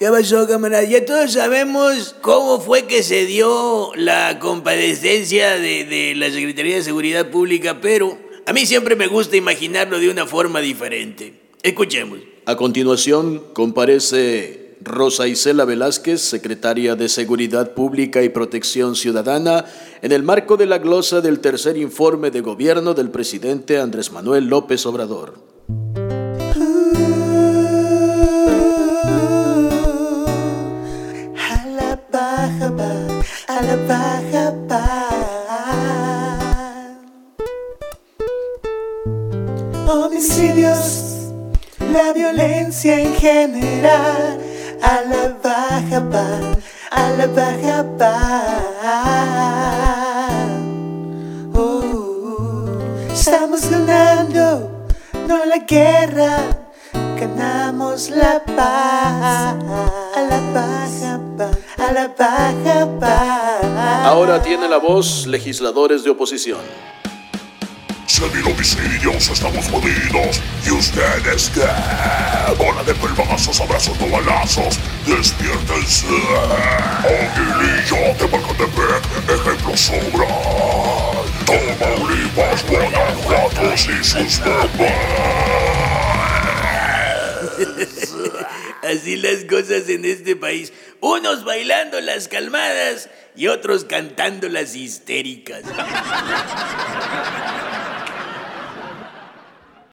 ¿Qué pasó, camarada? Ya todos sabemos cómo fue que se dio la compadecencia de, de la Secretaría de Seguridad Pública, pero a mí siempre me gusta imaginarlo de una forma diferente. Escuchemos. A continuación, comparece Rosa Isela Velázquez, secretaria de Seguridad Pública y Protección Ciudadana, en el marco de la glosa del tercer informe de gobierno del presidente Andrés Manuel López Obrador. Va. Homicidios, la violencia en general, a la baja va, a la baja va. Uh, estamos ganando, no la guerra, ganamos la paz. Ahora tiene la voz legisladores de oposición. Se mil homicidios, estamos jodidos. ¿Y ustedes qué? Bola de pelmazos, abrazos, no balazos. Despiértense. Aguilillo de Macatepec, ejemplo sobran. Tamaulipas, Guanajuatos y sus mamás. Así las cosas en este país. Unos bailando las calmadas y otros cantando las histéricas.